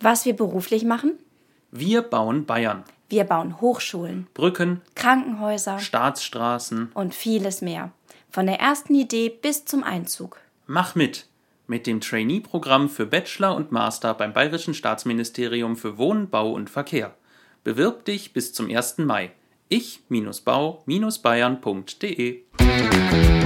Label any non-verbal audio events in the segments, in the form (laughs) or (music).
Was wir beruflich machen? Wir bauen Bayern. Wir bauen Hochschulen, Brücken, Krankenhäuser Staatsstraßen. und vieles mehr. Von der ersten Idee bis zum Einzug. Mach mit! Mit dem Trainee-Programm für Bachelor und Master beim Bayerischen Staatsministerium für Wohnen, Bau und Verkehr. Bewirb dich bis zum 1. Mai. Ich-bau-bayern.de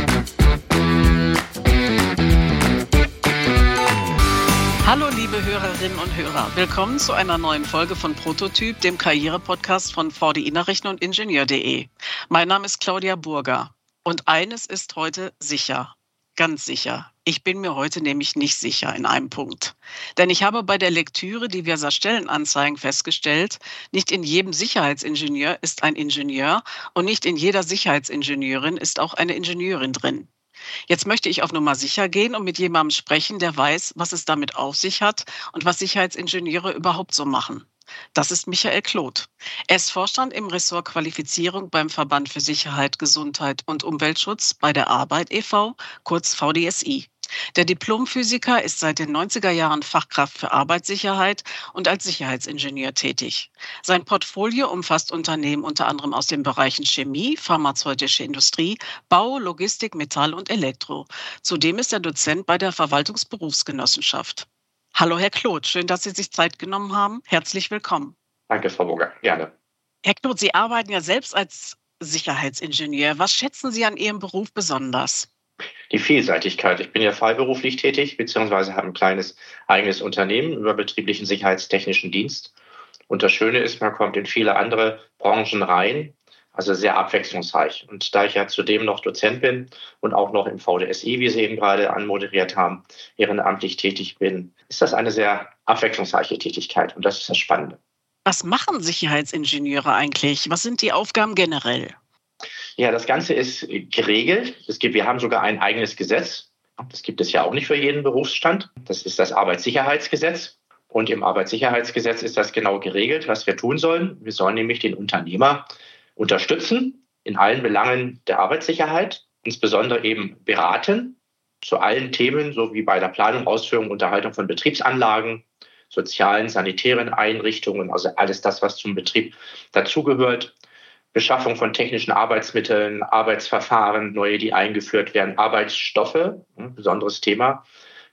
Hallo liebe Hörerinnen und Hörer, willkommen zu einer neuen Folge von Prototyp, dem Karriere-Podcast von VDI Nachrichten und Ingenieur.de. Mein Name ist Claudia Burger und eines ist heute sicher, ganz sicher. Ich bin mir heute nämlich nicht sicher in einem Punkt. Denn ich habe bei der Lektüre diverser Stellenanzeigen festgestellt, nicht in jedem Sicherheitsingenieur ist ein Ingenieur und nicht in jeder Sicherheitsingenieurin ist auch eine Ingenieurin drin. Jetzt möchte ich auf Nummer sicher gehen und mit jemandem sprechen, der weiß, was es damit auf sich hat und was Sicherheitsingenieure überhaupt so machen. Das ist Michael Kloth. Er ist Vorstand im Ressort Qualifizierung beim Verband für Sicherheit, Gesundheit und Umweltschutz bei der Arbeit e.V., kurz VDSI. Der Diplomphysiker ist seit den 90er Jahren Fachkraft für Arbeitssicherheit und als Sicherheitsingenieur tätig. Sein Portfolio umfasst Unternehmen unter anderem aus den Bereichen Chemie, pharmazeutische Industrie, Bau, Logistik, Metall und Elektro. Zudem ist er Dozent bei der Verwaltungsberufsgenossenschaft. Hallo, Herr Kloth, schön, dass Sie sich Zeit genommen haben. Herzlich willkommen. Danke, Frau Burger. Gerne. Herr Kloth, Sie arbeiten ja selbst als Sicherheitsingenieur. Was schätzen Sie an Ihrem Beruf besonders? Die Vielseitigkeit. Ich bin ja freiberuflich tätig, beziehungsweise habe ein kleines eigenes Unternehmen über betrieblichen sicherheitstechnischen Dienst. Und das Schöne ist, man kommt in viele andere Branchen rein, also sehr abwechslungsreich. Und da ich ja zudem noch Dozent bin und auch noch im VDSI, wie Sie eben gerade anmoderiert haben, ehrenamtlich tätig bin, ist das eine sehr abwechslungsreiche Tätigkeit. Und das ist das Spannende. Was machen Sicherheitsingenieure eigentlich? Was sind die Aufgaben generell? Ja, das Ganze ist geregelt. Es gibt, wir haben sogar ein eigenes Gesetz. Das gibt es ja auch nicht für jeden Berufsstand. Das ist das Arbeitssicherheitsgesetz. Und im Arbeitssicherheitsgesetz ist das genau geregelt, was wir tun sollen. Wir sollen nämlich den Unternehmer unterstützen in allen Belangen der Arbeitssicherheit, insbesondere eben beraten zu allen Themen, so wie bei der Planung, Ausführung, Unterhaltung von Betriebsanlagen, sozialen, sanitären Einrichtungen, also alles das, was zum Betrieb dazugehört. Beschaffung von technischen Arbeitsmitteln, Arbeitsverfahren, neue, die eingeführt werden, Arbeitsstoffe, ein besonderes Thema,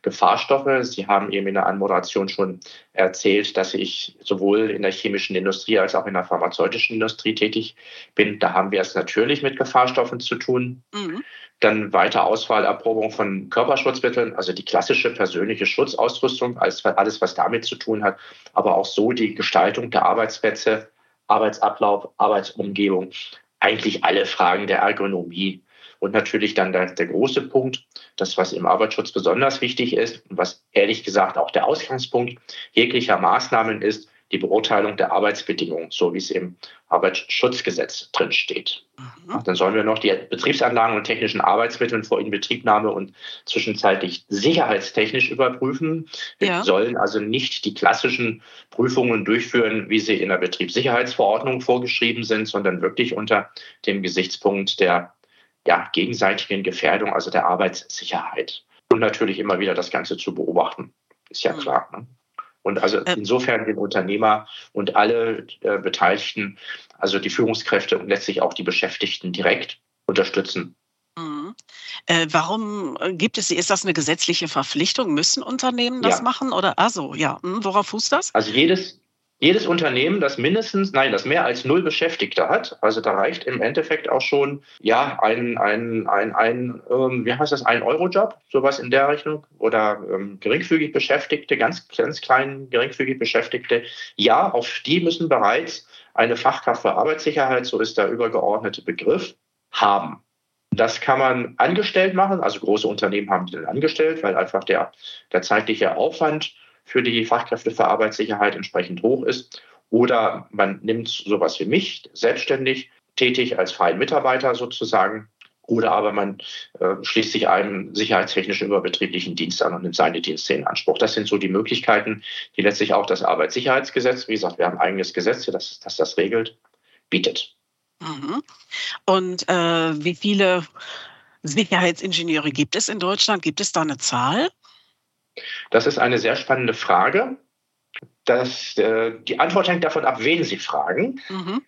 Gefahrstoffe. Sie haben eben in der Anmoderation schon erzählt, dass ich sowohl in der chemischen Industrie als auch in der pharmazeutischen Industrie tätig bin. Da haben wir es natürlich mit Gefahrstoffen zu tun. Mhm. Dann weiter Auswahl, Erprobung von Körperschutzmitteln, also die klassische persönliche Schutzausrüstung, alles, alles was damit zu tun hat, aber auch so die Gestaltung der Arbeitsplätze, Arbeitsablauf, Arbeitsumgebung, eigentlich alle Fragen der Ergonomie. Und natürlich dann der, der, große Punkt, das, was im Arbeitsschutz besonders wichtig ist und was ehrlich gesagt auch der Ausgangspunkt jeglicher Maßnahmen ist, die Beurteilung der Arbeitsbedingungen, so wie es im Arbeitsschutzgesetz drin steht. Mhm. Dann sollen wir noch die Betriebsanlagen und technischen Arbeitsmittel vor Inbetriebnahme und zwischenzeitlich sicherheitstechnisch überprüfen. Wir ja. sollen also nicht die klassischen Prüfungen durchführen, wie sie in der Betriebssicherheitsverordnung vorgeschrieben sind, sondern wirklich unter dem Gesichtspunkt der ja, gegenseitigen Gefährdung, also der Arbeitssicherheit. Und natürlich immer wieder das Ganze zu beobachten, ist ja mhm. klar. Ne? Und also insofern den Unternehmer und alle äh, Beteiligten, also die Führungskräfte und letztlich auch die Beschäftigten direkt unterstützen. Mhm. Äh, warum gibt es, ist das eine gesetzliche Verpflichtung? Müssen Unternehmen das ja. machen? Oder also ja, hm, worauf fußt das? Also jedes, jedes Unternehmen, das mindestens, nein, das mehr als null Beschäftigte hat, also da reicht im Endeffekt auch schon, ja, ein, ein, ein, ein ähm, wie heißt das, ein Euro-Job, sowas in der Rechnung, oder ähm, geringfügig Beschäftigte, ganz, ganz klein geringfügig Beschäftigte, ja, auf die müssen bereits eine Fachkraft für Arbeitssicherheit, so ist der übergeordnete Begriff, haben. Das kann man angestellt machen, also große Unternehmen haben die dann angestellt, weil einfach der, der zeitliche Aufwand für die Fachkräfte für Arbeitssicherheit entsprechend hoch ist. Oder man nimmt sowas wie mich, selbstständig tätig als freien Mitarbeiter sozusagen. Oder aber man äh, schließt sich einem sicherheitstechnischen überbetrieblichen Dienst an und nimmt seine Dienste in Anspruch. Das sind so die Möglichkeiten, die letztlich auch das Arbeitssicherheitsgesetz, wie gesagt, wir haben ein eigenes Gesetz, das das, das regelt, bietet. Mhm. Und äh, wie viele Sicherheitsingenieure gibt es in Deutschland? Gibt es da eine Zahl? Das ist eine sehr spannende Frage. Das, äh, die Antwort hängt davon ab, wen Sie fragen. Mhm.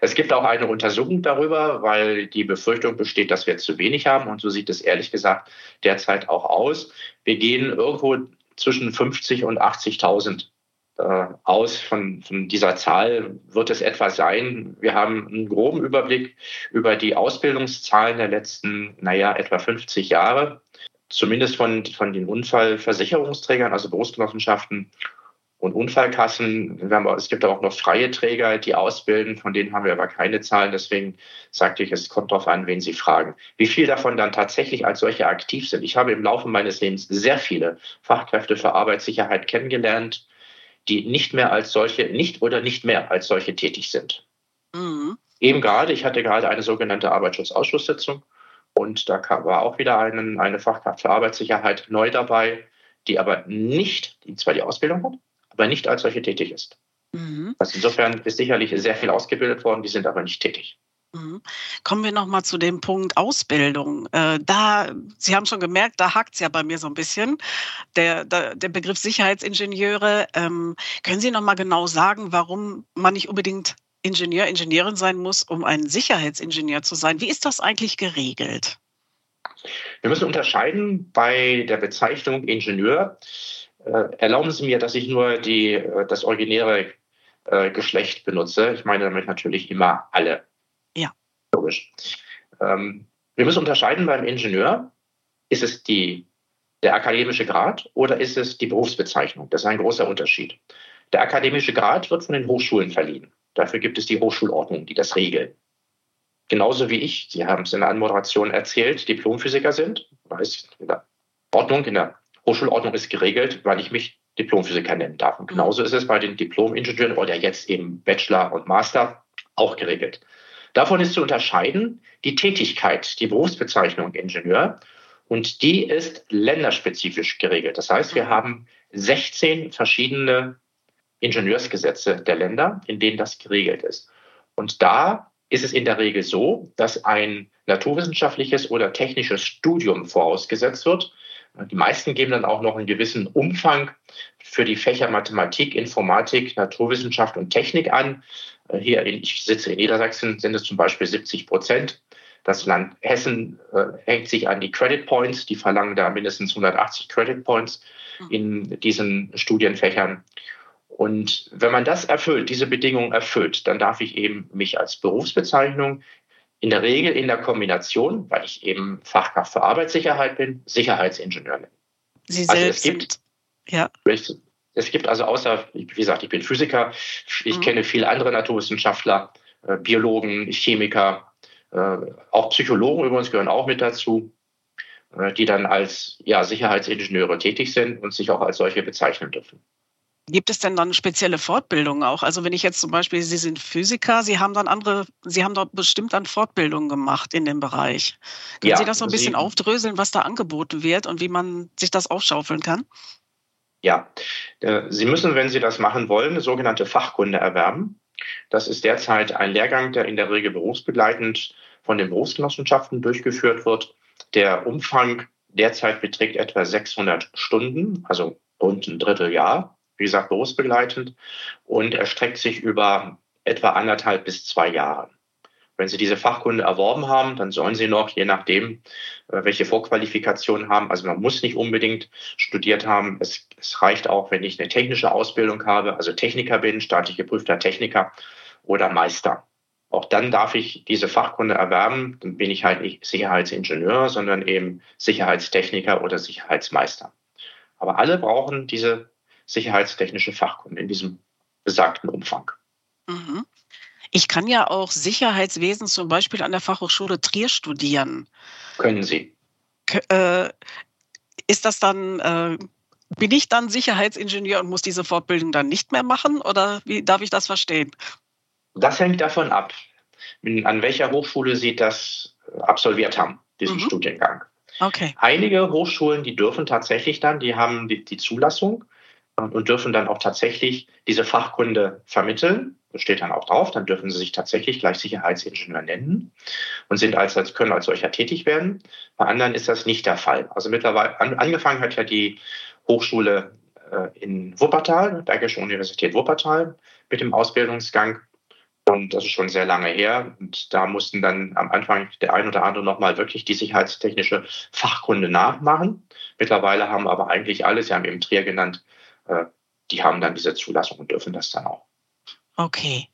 Es gibt auch eine Untersuchung darüber, weil die Befürchtung besteht, dass wir zu wenig haben. Und so sieht es ehrlich gesagt derzeit auch aus. Wir gehen irgendwo zwischen 50 und 80.000 äh, aus. Von, von dieser Zahl wird es etwa sein. Wir haben einen groben Überblick über die Ausbildungszahlen der letzten, naja, etwa 50 Jahre. Zumindest von, von den Unfallversicherungsträgern, also Berufsgenossenschaften und Unfallkassen. es gibt aber auch noch freie Träger, die ausbilden, von denen haben wir aber keine Zahlen. Deswegen sagte ich, es kommt darauf an, wen Sie fragen. Wie viel davon dann tatsächlich als solche aktiv sind. Ich habe im Laufe meines Lebens sehr viele Fachkräfte für Arbeitssicherheit kennengelernt, die nicht mehr als solche, nicht oder nicht mehr als solche tätig sind. Mhm. Eben gerade, ich hatte gerade eine sogenannte Arbeitsschutzausschusssitzung und da war auch wieder einen, eine Fachkraft für Arbeitssicherheit neu dabei, die aber nicht, die zwar die Ausbildung hat, aber nicht als solche tätig ist. Mhm. Also insofern ist sicherlich sehr viel ausgebildet worden, die sind aber nicht tätig. Mhm. Kommen wir nochmal zu dem Punkt Ausbildung. Äh, da, Sie haben schon gemerkt, da hakt es ja bei mir so ein bisschen. Der, der, der Begriff Sicherheitsingenieure. Ähm, können Sie nochmal genau sagen, warum man nicht unbedingt Ingenieur, Ingenieurin sein muss, um ein Sicherheitsingenieur zu sein? Wie ist das eigentlich geregelt? Wir müssen unterscheiden bei der Bezeichnung Ingenieur äh, erlauben Sie mir, dass ich nur die, äh, das originäre äh, Geschlecht benutze. Ich meine damit natürlich immer alle. Ja. Logisch. Ähm, wir müssen unterscheiden beim Ingenieur. Ist es die, der akademische Grad oder ist es die Berufsbezeichnung? Das ist ein großer Unterschied. Der akademische Grad wird von den Hochschulen verliehen. Dafür gibt es die Hochschulordnung, die das regeln. Genauso wie ich, Sie haben es in der Anmoderation erzählt, Diplomphysiker sind, weiß in der Ordnung, in der Hochschulordnung ist geregelt, weil ich mich Diplomphysiker nennen darf. Und genauso ist es bei den Diplom-Ingenieuren oder jetzt eben Bachelor und Master auch geregelt. Davon ist zu unterscheiden die Tätigkeit, die Berufsbezeichnung Ingenieur. Und die ist länderspezifisch geregelt. Das heißt, wir haben 16 verschiedene Ingenieursgesetze der Länder, in denen das geregelt ist. Und da ist es in der Regel so, dass ein naturwissenschaftliches oder technisches Studium vorausgesetzt wird, die meisten geben dann auch noch einen gewissen Umfang für die Fächer Mathematik, Informatik, Naturwissenschaft und Technik an. Äh, hier, in, ich sitze in Niedersachsen, sind es zum Beispiel 70 Prozent. Das Land Hessen äh, hängt sich an die Credit Points. Die verlangen da mindestens 180 Credit Points in diesen Studienfächern. Und wenn man das erfüllt, diese Bedingungen erfüllt, dann darf ich eben mich als Berufsbezeichnung in der Regel in der Kombination, weil ich eben Fachkraft für Arbeitssicherheit bin, Sicherheitsingenieur nennen. Sie also selbst es gibt, sind, ja. Es gibt also außer, wie gesagt, ich bin Physiker, ich mhm. kenne viele andere Naturwissenschaftler, äh, Biologen, Chemiker, äh, auch Psychologen übrigens gehören auch mit dazu, äh, die dann als ja, Sicherheitsingenieure tätig sind und sich auch als solche bezeichnen dürfen. Gibt es denn dann spezielle Fortbildungen auch? Also wenn ich jetzt zum Beispiel, Sie sind Physiker, Sie haben dann andere, Sie haben dort bestimmt dann Fortbildungen gemacht in dem Bereich. Können ja, Sie das so ein bisschen Sie, aufdröseln, was da angeboten wird und wie man sich das aufschaufeln kann? Ja, äh, Sie müssen, wenn Sie das machen wollen, eine sogenannte Fachkunde erwerben. Das ist derzeit ein Lehrgang, der in der Regel berufsbegleitend von den Berufsgenossenschaften durchgeführt wird. Der Umfang derzeit beträgt etwa 600 Stunden, also rund ein Dritteljahr wie gesagt, berufsbegleitend und erstreckt sich über etwa anderthalb bis zwei Jahre. Wenn Sie diese Fachkunde erworben haben, dann sollen Sie noch, je nachdem, äh, welche Vorqualifikationen haben, also man muss nicht unbedingt studiert haben. Es, es reicht auch, wenn ich eine technische Ausbildung habe, also Techniker bin, staatlich geprüfter Techniker oder Meister. Auch dann darf ich diese Fachkunde erwerben. Dann bin ich halt nicht Sicherheitsingenieur, sondern eben Sicherheitstechniker oder Sicherheitsmeister. Aber alle brauchen diese sicherheitstechnische Fachkunde in diesem besagten Umfang. Mhm. Ich kann ja auch Sicherheitswesen zum Beispiel an der Fachhochschule Trier studieren. Können Sie. Äh, ist das dann, äh, bin ich dann Sicherheitsingenieur und muss diese Fortbildung dann nicht mehr machen oder wie darf ich das verstehen? Das hängt davon ab, an welcher Hochschule Sie das absolviert haben, diesen mhm. Studiengang. Okay. Einige Hochschulen, die dürfen tatsächlich dann, die haben die, die Zulassung und dürfen dann auch tatsächlich diese Fachkunde vermitteln. Das steht dann auch drauf. Dann dürfen sie sich tatsächlich gleich Sicherheitsingenieur nennen und sind als, als können als solcher tätig werden. Bei anderen ist das nicht der Fall. Also mittlerweile an, angefangen hat ja die Hochschule äh, in Wuppertal, Bergische Universität Wuppertal, mit dem Ausbildungsgang. Und das ist schon sehr lange her. Und da mussten dann am Anfang der ein oder andere nochmal wirklich die sicherheitstechnische Fachkunde nachmachen. Mittlerweile haben aber eigentlich alle, Sie haben eben Trier genannt, die haben dann diese Zulassung und dürfen das dann auch. Okay.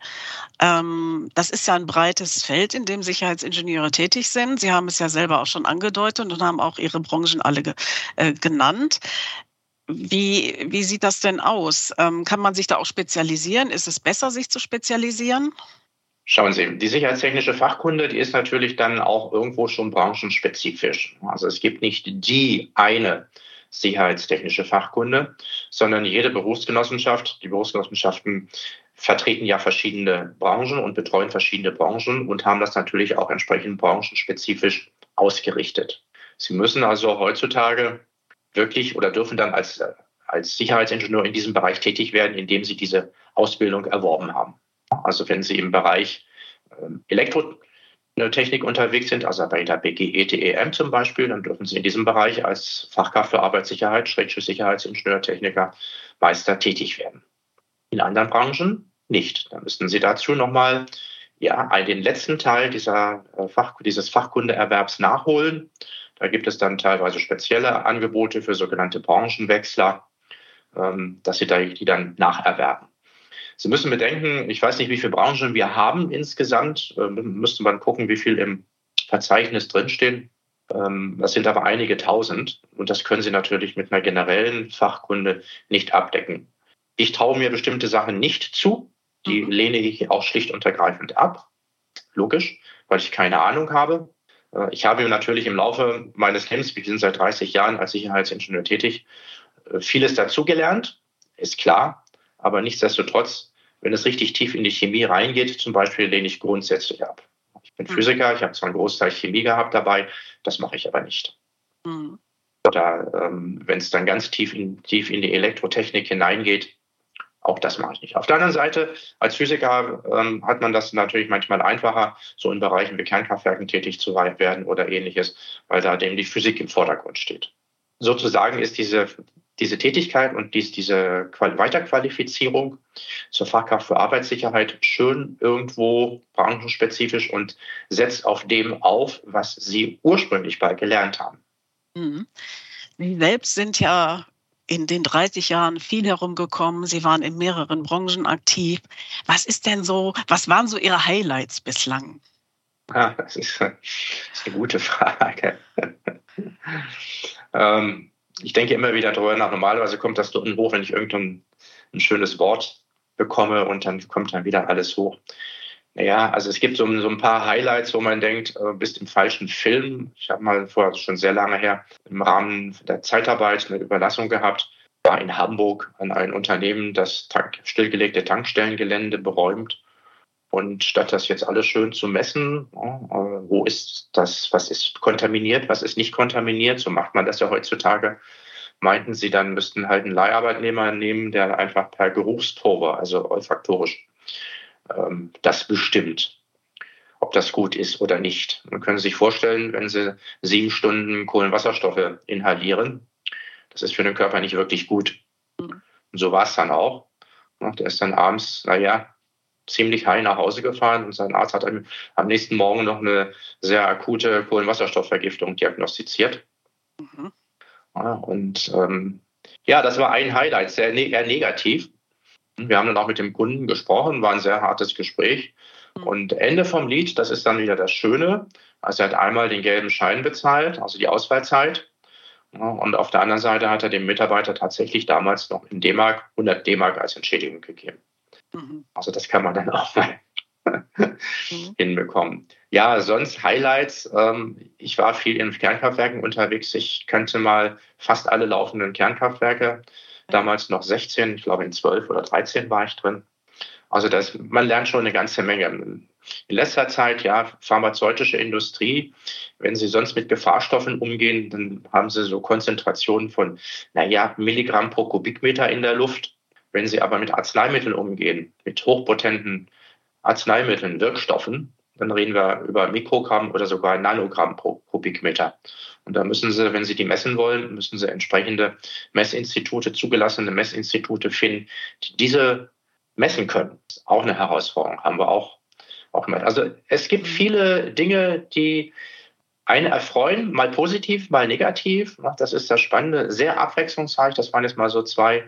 Ähm, das ist ja ein breites Feld, in dem Sicherheitsingenieure tätig sind. Sie haben es ja selber auch schon angedeutet und haben auch Ihre Branchen alle ge äh, genannt. Wie, wie sieht das denn aus? Ähm, kann man sich da auch spezialisieren? Ist es besser, sich zu spezialisieren? Schauen Sie, die sicherheitstechnische Fachkunde, die ist natürlich dann auch irgendwo schon branchenspezifisch. Also es gibt nicht die eine sicherheitstechnische Fachkunde, sondern jede Berufsgenossenschaft, die Berufsgenossenschaften vertreten ja verschiedene Branchen und betreuen verschiedene Branchen und haben das natürlich auch entsprechend branchenspezifisch ausgerichtet. Sie müssen also heutzutage wirklich oder dürfen dann als, als Sicherheitsingenieur in diesem Bereich tätig werden, indem sie diese Ausbildung erworben haben. Also wenn Sie im Bereich ähm, Elektrotechnik unterwegs sind, also bei der BGE TEM zum Beispiel, dann dürfen Sie in diesem Bereich als Fachkraft für Arbeitssicherheit, Schrägstrich Meister tätig werden. In anderen Branchen nicht. Da müssten Sie dazu nochmal ja, den letzten Teil dieser äh, Fach, dieses Fachkundeerwerbs nachholen. Da gibt es dann teilweise spezielle Angebote für sogenannte Branchenwechsler, ähm, dass Sie da, die dann nacherwerben. Sie müssen bedenken, ich weiß nicht, wie viele Branchen wir haben insgesamt. Ähm, müsste man gucken, wie viel im Verzeichnis drinstehen. Ähm, das sind aber einige tausend und das können Sie natürlich mit einer generellen Fachkunde nicht abdecken. Ich traue mir bestimmte Sachen nicht zu. Die mhm. lehne ich auch schlicht und ergreifend ab. Logisch, weil ich keine Ahnung habe. Äh, ich habe natürlich im Laufe meines Lebens, wir sind seit 30 Jahren als Sicherheitsingenieur tätig, äh, vieles dazugelernt, ist klar. Aber nichtsdestotrotz, wenn es richtig tief in die Chemie reingeht, zum Beispiel, lehne ich grundsätzlich ab. Ich bin mhm. Physiker, ich habe zwar einen Großteil Chemie gehabt dabei, das mache ich aber nicht. Mhm. Oder ähm, wenn es dann ganz tief in, tief in die Elektrotechnik hineingeht, auch das mache ich nicht. Auf der anderen Seite, als Physiker ähm, hat man das natürlich manchmal einfacher, so in Bereichen wie Kernkraftwerken tätig zu werden oder ähnliches, weil da dem die Physik im Vordergrund steht. Sozusagen ist diese, diese Tätigkeit und dies, diese Weiterqualifizierung zur Fachkraft für Arbeitssicherheit schön irgendwo branchenspezifisch und setzt auf dem auf, was Sie ursprünglich mal gelernt haben. Mhm. Sie selbst sind ja in den 30 Jahren viel herumgekommen. Sie waren in mehreren Branchen aktiv. Was ist denn so, was waren so Ihre Highlights bislang? Ah, das, ist, das ist eine gute Frage. (laughs) ähm, ich denke immer wieder darüber nach. Normalerweise kommt das dort hoch, wenn ich irgendein ein schönes Wort bekomme und dann kommt dann wieder alles hoch. Naja, also es gibt so, so ein paar Highlights, wo man denkt, äh, bist im falschen Film. Ich habe mal vorher schon sehr lange her im Rahmen der Zeitarbeit eine Überlassung gehabt, war in Hamburg an ein Unternehmen, das Tank, stillgelegte Tankstellengelände beräumt. Und statt das jetzt alles schön zu messen, äh, wo ist das, was ist kontaminiert, was ist nicht kontaminiert, so macht man das ja heutzutage, meinten sie dann, müssten halt einen Leiharbeitnehmer nehmen, der einfach per Geruchsprobe, also olfaktorisch, ähm, das bestimmt, ob das gut ist oder nicht. Man können sich vorstellen, wenn Sie sieben Stunden Kohlenwasserstoffe inhalieren, das ist für den Körper nicht wirklich gut. Und so war es dann auch. Der ist dann abends, naja, ziemlich heil nach Hause gefahren und sein Arzt hat am nächsten Morgen noch eine sehr akute Kohlenwasserstoffvergiftung diagnostiziert. Mhm. Ja, und ähm, ja, das war ein Highlight, sehr ne eher negativ. Wir haben dann auch mit dem Kunden gesprochen, war ein sehr hartes Gespräch. Mhm. Und Ende vom Lied, das ist dann wieder das Schöne. Also er hat einmal den gelben Schein bezahlt, also die Ausfallzeit. Und auf der anderen Seite hat er dem Mitarbeiter tatsächlich damals noch in D-Mark 100 D-Mark als Entschädigung gegeben. Mhm. Also das kann man dann auch mal mhm. (laughs) hinbekommen. Ja, sonst Highlights. Ähm, ich war viel in Kernkraftwerken unterwegs. Ich kannte mal fast alle laufenden Kernkraftwerke damals noch 16, ich glaube in 12 oder 13 war ich drin. Also das, man lernt schon eine ganze Menge. In letzter Zeit, ja, pharmazeutische Industrie, wenn Sie sonst mit Gefahrstoffen umgehen, dann haben Sie so Konzentrationen von, naja, Milligramm pro Kubikmeter in der Luft. Wenn Sie aber mit Arzneimitteln umgehen, mit hochpotenten Arzneimitteln, Wirkstoffen, dann reden wir über Mikrogramm oder sogar Nanogramm pro Kubikmeter. Und da müssen Sie, wenn Sie die messen wollen, müssen Sie entsprechende Messinstitute, zugelassene Messinstitute finden, die diese messen können. Auch eine Herausforderung haben wir auch, auch gemacht. Also es gibt viele Dinge, die einen erfreuen, mal positiv, mal negativ. Das ist das Spannende, sehr abwechslungsreich. Das waren jetzt mal so zwei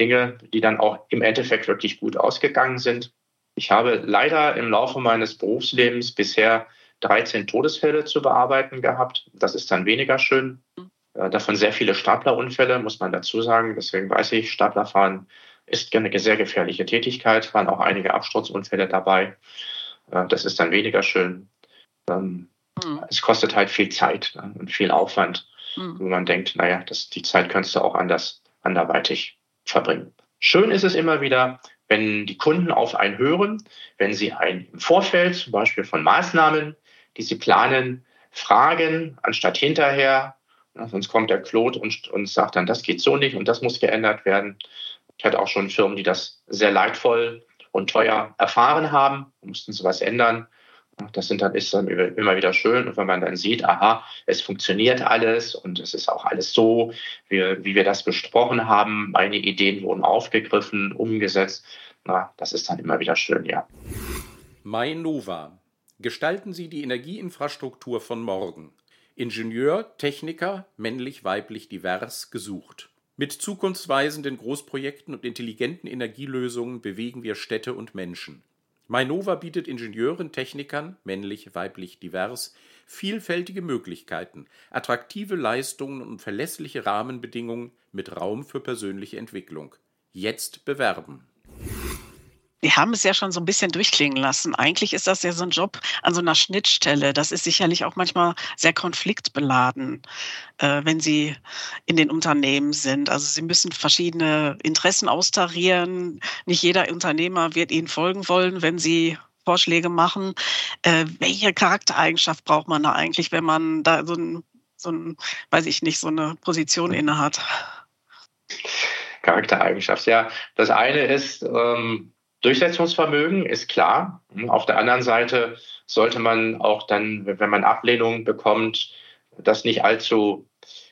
Dinge, die dann auch im Endeffekt wirklich gut ausgegangen sind. Ich habe leider im Laufe meines Berufslebens bisher 13 Todesfälle zu bearbeiten gehabt. Das ist dann weniger schön. Äh, davon sehr viele Staplerunfälle, muss man dazu sagen. Deswegen weiß ich, Staplerfahren ist eine sehr gefährliche Tätigkeit. Es waren auch einige Absturzunfälle dabei. Äh, das ist dann weniger schön. Mhm. Es kostet halt viel Zeit ne, und viel Aufwand, mhm. wo man denkt, naja, das, die Zeit könntest du auch anders, anderweitig verbringen. Schön ist es immer wieder, wenn die Kunden auf einen hören, wenn sie ein im Vorfeld zum Beispiel von Maßnahmen, die sie planen, fragen, anstatt hinterher. Ja, sonst kommt der Claude und, und sagt dann, das geht so nicht und das muss geändert werden. Ich hatte auch schon Firmen, die das sehr leidvoll und teuer erfahren haben, mussten sie was ändern. Das sind dann, ist dann immer wieder schön. Und wenn man dann sieht, aha, es funktioniert alles und es ist auch alles so, wie, wie wir das besprochen haben. Meine Ideen wurden aufgegriffen, umgesetzt. Na, das ist dann immer wieder schön, ja. Mainova. Gestalten Sie die Energieinfrastruktur von morgen. Ingenieur, Techniker, männlich, weiblich, divers, gesucht. Mit zukunftsweisenden Großprojekten und intelligenten Energielösungen bewegen wir Städte und Menschen. Mainova bietet Ingenieuren, Technikern, männlich, weiblich, divers, vielfältige Möglichkeiten, attraktive Leistungen und verlässliche Rahmenbedingungen mit Raum für persönliche Entwicklung. Jetzt bewerben. Die haben es ja schon so ein bisschen durchklingen lassen. Eigentlich ist das ja so ein Job an so einer Schnittstelle. Das ist sicherlich auch manchmal sehr konfliktbeladen, äh, wenn Sie in den Unternehmen sind. Also Sie müssen verschiedene Interessen austarieren. Nicht jeder Unternehmer wird Ihnen folgen wollen, wenn Sie Vorschläge machen. Äh, welche Charaktereigenschaft braucht man da eigentlich, wenn man da so ein, so ein weiß ich nicht, so eine Position innehat? Charaktereigenschaft, ja. Das eine ist, ähm Durchsetzungsvermögen ist klar. Auf der anderen Seite sollte man auch dann, wenn man Ablehnung bekommt, das nicht allzu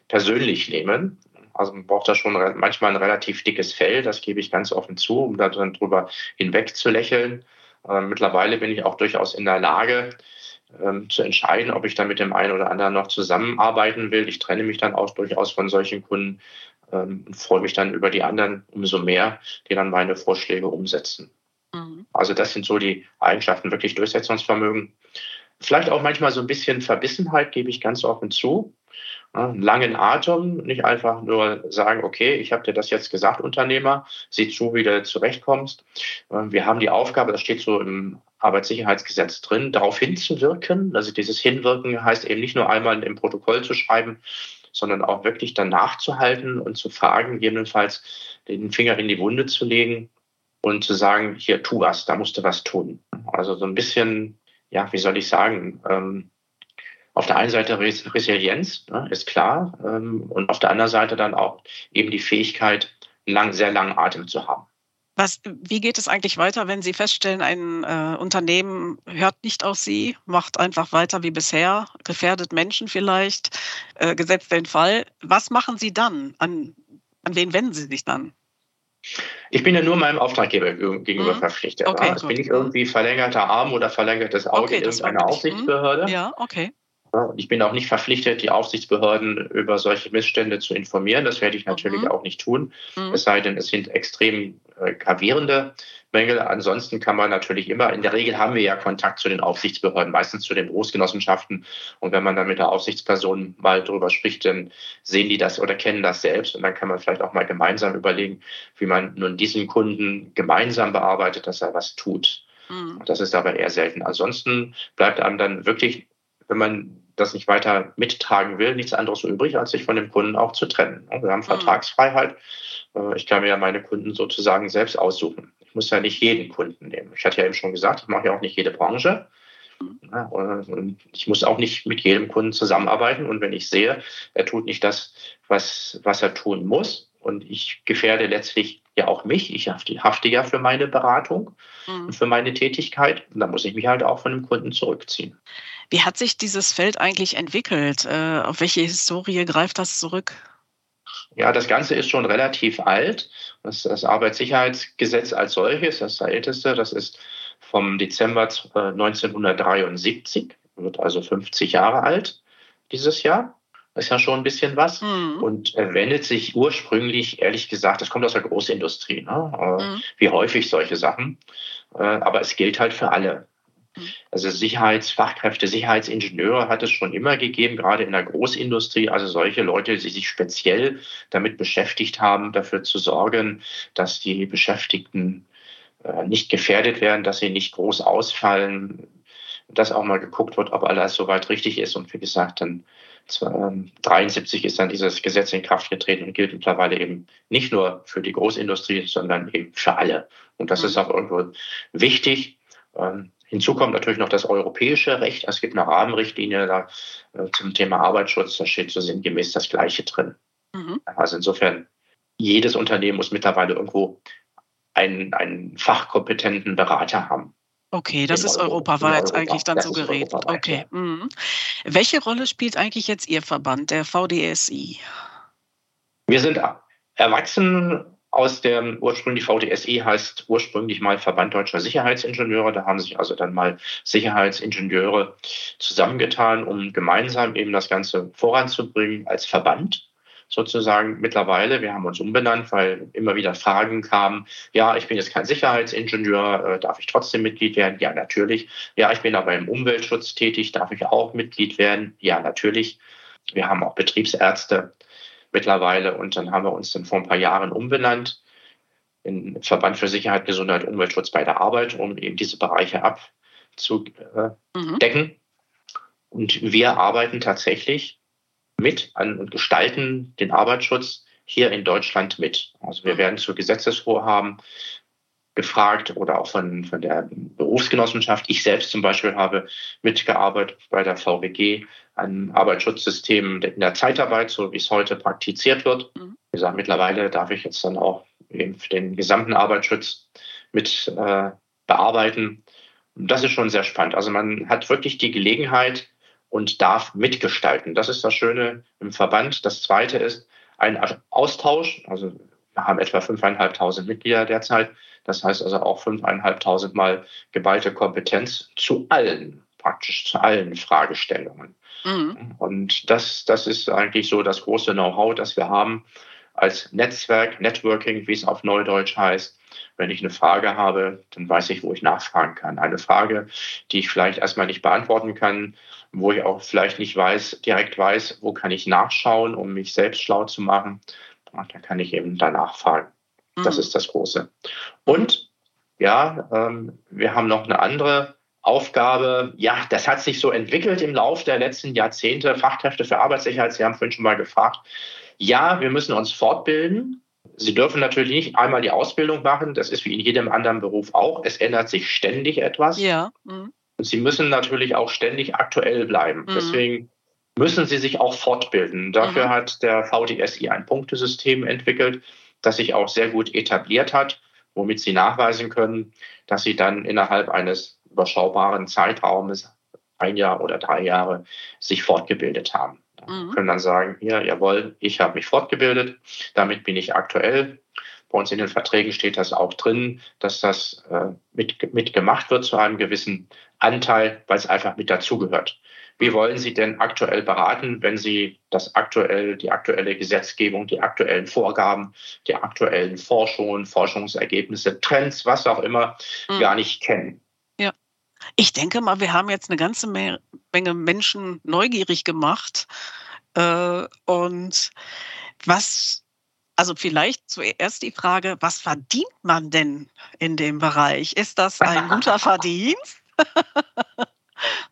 persönlich nehmen. Also man braucht da schon manchmal ein relativ dickes Fell, das gebe ich ganz offen zu, um da dann drüber hinweg zu lächeln. Mittlerweile bin ich auch durchaus in der Lage, ähm, zu entscheiden, ob ich da mit dem einen oder anderen noch zusammenarbeiten will. Ich trenne mich dann auch durchaus von solchen Kunden ähm, und freue mich dann über die anderen umso mehr, die dann meine Vorschläge umsetzen. Mhm. Also das sind so die Eigenschaften, wirklich Durchsetzungsvermögen. Vielleicht auch manchmal so ein bisschen Verbissenheit, gebe ich ganz offen zu. Einen langen Atem, nicht einfach nur sagen, okay, ich habe dir das jetzt gesagt, Unternehmer, sieh zu, wie du zurechtkommst. Wir haben die Aufgabe, das steht so im Arbeitssicherheitsgesetz drin, darauf hinzuwirken. Also dieses Hinwirken heißt eben nicht nur einmal im Protokoll zu schreiben, sondern auch wirklich dann nachzuhalten und zu fragen, gegebenenfalls den Finger in die Wunde zu legen und zu sagen, hier, tu was, da musst du was tun. Also so ein bisschen, ja, wie soll ich sagen, ähm, auf der einen Seite Resilienz, ne, ist klar, ähm, und auf der anderen Seite dann auch eben die Fähigkeit, einen lang, sehr langen Atem zu haben. Was, wie geht es eigentlich weiter, wenn Sie feststellen, ein äh, Unternehmen hört nicht auf Sie, macht einfach weiter wie bisher, gefährdet Menschen vielleicht, äh, gesetzt den Fall. Was machen Sie dann? An, an wen wenden Sie sich dann? Ich bin ja nur meinem Auftraggeber gegenüber mhm. verpflichtet. Okay, also bin ich irgendwie verlängerter Arm oder verlängertes Auge okay, irgendeiner Aufsichtsbehörde. Ja, okay. Ich bin auch nicht verpflichtet, die Aufsichtsbehörden über solche Missstände zu informieren. Das werde ich natürlich mhm. auch nicht tun. Mhm. Es sei denn, es sind extrem äh, gravierende Mängel. Ansonsten kann man natürlich immer, in der Regel haben wir ja Kontakt zu den Aufsichtsbehörden, meistens zu den Berufsgenossenschaften. Und wenn man dann mit der Aufsichtsperson mal drüber spricht, dann sehen die das oder kennen das selbst. Und dann kann man vielleicht auch mal gemeinsam überlegen, wie man nun diesen Kunden gemeinsam bearbeitet, dass er was tut. Mhm. Das ist aber eher selten. Ansonsten bleibt einem dann wirklich wenn man das nicht weiter mittragen will, nichts anderes übrig, als sich von dem Kunden auch zu trennen. Wir haben mhm. Vertragsfreiheit. Äh, ich kann mir ja meine Kunden sozusagen selbst aussuchen. Ich muss ja nicht jeden Kunden nehmen. Ich hatte ja eben schon gesagt, ich mache ja auch nicht jede Branche. Und ich muss auch nicht mit jedem Kunden zusammenarbeiten. Und wenn ich sehe, er tut nicht das, was, was er tun muss, und ich gefährde letztlich ja auch mich. Ich hafte ja für meine Beratung mhm. und für meine Tätigkeit. Und da muss ich mich halt auch von dem Kunden zurückziehen. Wie hat sich dieses Feld eigentlich entwickelt? Äh, auf welche Historie greift das zurück? Ja, das Ganze ist schon relativ alt. Das, das Arbeitssicherheitsgesetz als solches, das älteste, das ist vom Dezember 1973, äh, wird also 50 Jahre alt dieses Jahr. Ist ja schon ein bisschen was. Mhm. Und wendet sich ursprünglich, ehrlich gesagt, das kommt aus der Großindustrie, ne? Äh, mhm. wie häufig solche Sachen. Äh, aber es gilt halt für alle. Mhm. Also Sicherheitsfachkräfte, Sicherheitsingenieure hat es schon immer gegeben, gerade in der Großindustrie, also solche Leute, die sich speziell damit beschäftigt haben, dafür zu sorgen, dass die Beschäftigten äh, nicht gefährdet werden, dass sie nicht groß ausfallen, dass auch mal geguckt wird, ob alles soweit richtig ist. Und wie gesagt, dann 1973 ist dann dieses Gesetz in Kraft getreten und gilt mittlerweile eben nicht nur für die Großindustrie, sondern eben für alle. Und das mhm. ist auch irgendwo wichtig. Hinzu kommt natürlich noch das europäische Recht. Es gibt eine Rahmenrichtlinie da, äh, zum Thema Arbeitsschutz. Da steht so sinngemäß das Gleiche drin. Mhm. Also insofern, jedes Unternehmen muss mittlerweile irgendwo einen, einen fachkompetenten Berater haben. Okay, das ist europaweit Europa. eigentlich dann das so geregelt. Okay. Ja. Mhm. Welche Rolle spielt eigentlich jetzt Ihr Verband, der VDSI? Wir sind erwachsen aus dem ursprünglich VDSI heißt ursprünglich mal Verband Deutscher Sicherheitsingenieure. Da haben sich also dann mal Sicherheitsingenieure zusammengetan, um gemeinsam eben das Ganze voranzubringen als Verband sozusagen mittlerweile. Wir haben uns umbenannt, weil immer wieder Fragen kamen. Ja, ich bin jetzt kein Sicherheitsingenieur, äh, darf ich trotzdem Mitglied werden? Ja, natürlich. Ja, ich bin aber im Umweltschutz tätig, darf ich auch Mitglied werden? Ja, natürlich. Wir haben auch Betriebsärzte mittlerweile und dann haben wir uns dann vor ein paar Jahren umbenannt in Verband für Sicherheit, Gesundheit, Umweltschutz bei der Arbeit, um eben diese Bereiche abzudecken. Mhm. Und wir arbeiten tatsächlich mit an und gestalten den Arbeitsschutz hier in Deutschland mit. Also wir werden zu Gesetzesvorhaben gefragt oder auch von, von der Berufsgenossenschaft. Ich selbst zum Beispiel habe mitgearbeitet bei der VWG an Arbeitsschutzsystemen in der Zeitarbeit, so wie es heute praktiziert wird. Mhm. Wie gesagt, mittlerweile darf ich jetzt dann auch eben den gesamten Arbeitsschutz mit äh, bearbeiten. Das ist schon sehr spannend. Also man hat wirklich die Gelegenheit, und darf mitgestalten. Das ist das Schöne im Verband. Das Zweite ist ein Austausch. Also wir haben etwa 5.500 Mitglieder derzeit. Das heißt also auch 5.500 Mal geballte Kompetenz zu allen, praktisch zu allen Fragestellungen. Mhm. Und das, das ist eigentlich so das große Know-how, das wir haben als Netzwerk, Networking, wie es auf Neudeutsch heißt. Wenn ich eine Frage habe, dann weiß ich, wo ich nachfragen kann. Eine Frage, die ich vielleicht erstmal nicht beantworten kann, wo ich auch vielleicht nicht weiß, direkt weiß, wo kann ich nachschauen, um mich selbst schlau zu machen. Da kann ich eben danach fragen. Das mhm. ist das Große. Und ja, ähm, wir haben noch eine andere Aufgabe. Ja, das hat sich so entwickelt im Laufe der letzten Jahrzehnte. Fachkräfte für Arbeitssicherheit, Sie haben vorhin schon mal gefragt. Ja, wir müssen uns fortbilden. Sie dürfen natürlich nicht einmal die Ausbildung machen. Das ist wie in jedem anderen Beruf auch. Es ändert sich ständig etwas. Ja. Mhm. Und Sie müssen natürlich auch ständig aktuell bleiben. Mhm. Deswegen müssen Sie sich auch fortbilden. Dafür mhm. hat der VDSI ein Punktesystem entwickelt, das sich auch sehr gut etabliert hat, womit Sie nachweisen können, dass Sie dann innerhalb eines überschaubaren Zeitraumes, ein Jahr oder drei Jahre, sich fortgebildet haben. Mhm. Können dann sagen, ja, jawohl, ich habe mich fortgebildet, damit bin ich aktuell. Bei uns in den Verträgen steht das auch drin, dass das äh, mit, mitgemacht wird zu einem gewissen Anteil, weil es einfach mit dazugehört. Wie wollen Sie denn aktuell beraten, wenn Sie das aktuell, die aktuelle Gesetzgebung, die aktuellen Vorgaben, die aktuellen Forschungen, Forschungsergebnisse, Trends, was auch immer, mhm. gar nicht kennen? Ja. Ich denke mal, wir haben jetzt eine ganze Menge Menschen neugierig gemacht. Äh, und was also vielleicht zuerst die Frage, was verdient man denn in dem Bereich? Ist das ein guter (laughs) Verdienst? (laughs)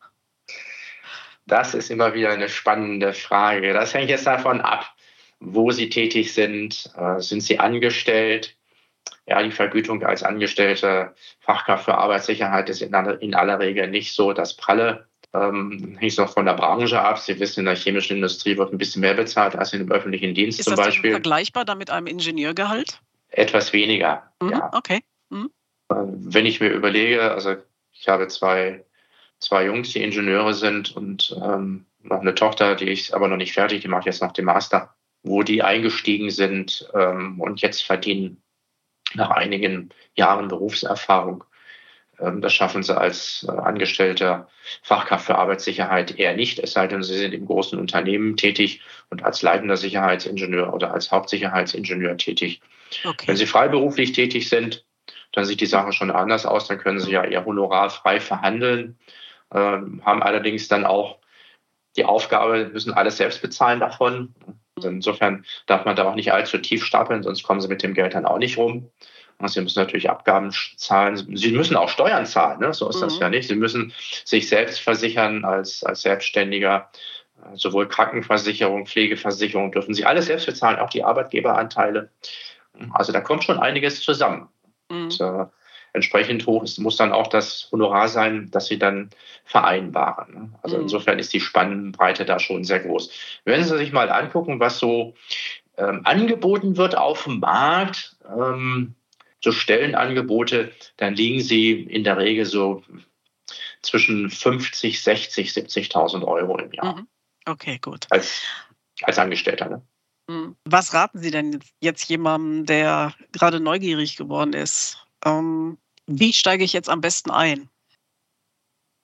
das ist immer wieder eine spannende Frage. Das hängt jetzt davon ab, wo Sie tätig sind. Äh, sind Sie angestellt? Ja, die Vergütung als angestellte Fachkraft für Arbeitssicherheit ist in aller, in aller Regel nicht so das pralle ähm, hängt es auch von der Branche ab. Sie wissen, in der chemischen Industrie wird ein bisschen mehr bezahlt als in dem öffentlichen Dienst ist zum Beispiel. Ist das vergleichbar da mit einem Ingenieurgehalt? etwas weniger. Mhm, ja. Okay. Mhm. Wenn ich mir überlege, also ich habe zwei, zwei Jungs, die Ingenieure sind und ähm, noch eine Tochter, die ist aber noch nicht fertig, die macht jetzt noch den Master, wo die eingestiegen sind ähm, und jetzt verdienen nach einigen Jahren Berufserfahrung. Ähm, das schaffen sie als äh, angestellter Fachkraft für Arbeitssicherheit eher nicht, es sei denn, sie sind im großen Unternehmen tätig und als leitender Sicherheitsingenieur oder als Hauptsicherheitsingenieur tätig. Okay. Wenn sie freiberuflich tätig sind, dann sieht die Sache schon anders aus. Dann können sie ja ihr Honorar frei verhandeln, haben allerdings dann auch die Aufgabe, müssen alles selbst bezahlen davon. Also insofern darf man da auch nicht allzu tief stapeln, sonst kommen sie mit dem Geld dann auch nicht rum. Und sie müssen natürlich Abgaben zahlen. Sie müssen auch Steuern zahlen, ne? so ist mhm. das ja nicht. Sie müssen sich selbst versichern als, als Selbstständiger. Sowohl Krankenversicherung, Pflegeversicherung dürfen sie alles selbst bezahlen, auch die Arbeitgeberanteile. Also da kommt schon einiges zusammen. Mhm. Und, äh, entsprechend hoch ist, muss dann auch das Honorar sein, das sie dann vereinbaren. Also mhm. insofern ist die Spannbreite da schon sehr groß. Wenn Sie sich mal angucken, was so ähm, angeboten wird auf dem Markt, ähm, so Stellenangebote, dann liegen sie in der Regel so zwischen 50, 60, 70.000 Euro im Jahr. Mhm. Okay, gut. Als, als Angestellter. Ne? Mhm. Was raten Sie denn jetzt jemandem, der gerade neugierig geworden ist? Ähm, wie steige ich jetzt am besten ein?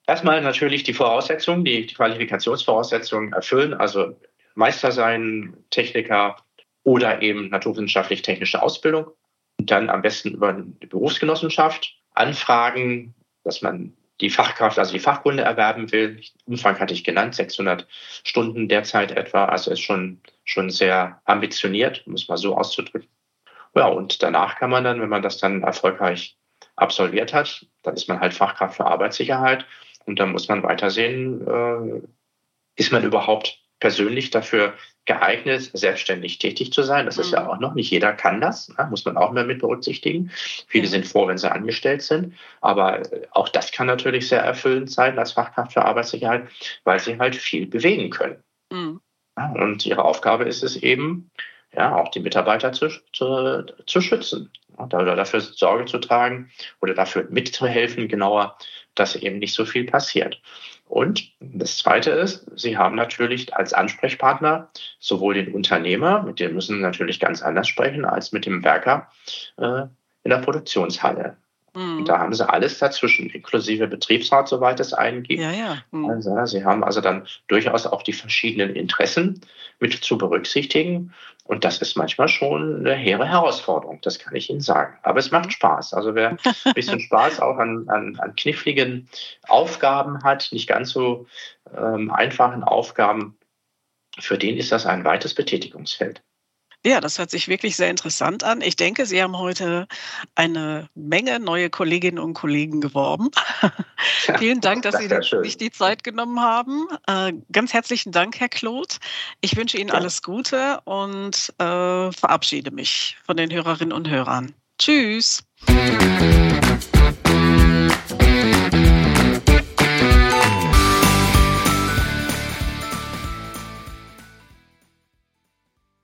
Erstmal natürlich die Voraussetzungen, die, Qualifikationsvoraussetzungen erfüllen, also Meister sein, Techniker oder eben naturwissenschaftlich-technische Ausbildung. Und dann am besten über die Berufsgenossenschaft anfragen, dass man die Fachkraft, also die Fachkunde erwerben will. Umfang hatte ich genannt, 600 Stunden derzeit etwa. Also ist schon, schon sehr ambitioniert, um es mal so auszudrücken. Ja, und danach kann man dann, wenn man das dann erfolgreich absolviert hat, dann ist man halt Fachkraft für Arbeitssicherheit und dann muss man weitersehen, äh, ist man überhaupt persönlich dafür geeignet, selbstständig tätig zu sein. Das ist ja mhm. auch noch nicht jeder kann das, ne? muss man auch mehr mit berücksichtigen. Viele ja. sind froh, wenn sie angestellt sind, aber äh, auch das kann natürlich sehr erfüllend sein als Fachkraft für Arbeitssicherheit, weil sie halt viel bewegen können. Mhm. Und ihre Aufgabe ist es eben, ja, auch die Mitarbeiter zu, zu, zu schützen oder dafür Sorge zu tragen oder dafür mitzuhelfen, genauer, dass eben nicht so viel passiert. Und das Zweite ist, Sie haben natürlich als Ansprechpartner sowohl den Unternehmer, mit dem müssen Sie natürlich ganz anders sprechen, als mit dem Werker äh, in der Produktionshalle. Mhm. Und da haben sie alles dazwischen, inklusive Betriebsrat, soweit es einen gibt. Ja, ja. Mhm. Also, sie haben also dann durchaus auch die verschiedenen Interessen mit zu berücksichtigen. Und das ist manchmal schon eine hehre Herausforderung, das kann ich Ihnen sagen. Aber es macht Spaß. Also wer (laughs) ein bisschen Spaß auch an, an, an kniffligen Aufgaben hat, nicht ganz so ähm, einfachen Aufgaben, für den ist das ein weites Betätigungsfeld. Ja, das hört sich wirklich sehr interessant an. Ich denke, Sie haben heute eine Menge neue Kolleginnen und Kollegen geworben. (laughs) Vielen Dank, dass Sie sich die Zeit genommen haben. Äh, ganz herzlichen Dank, Herr Kloth. Ich wünsche Ihnen ja. alles Gute und äh, verabschiede mich von den Hörerinnen und Hörern. Tschüss.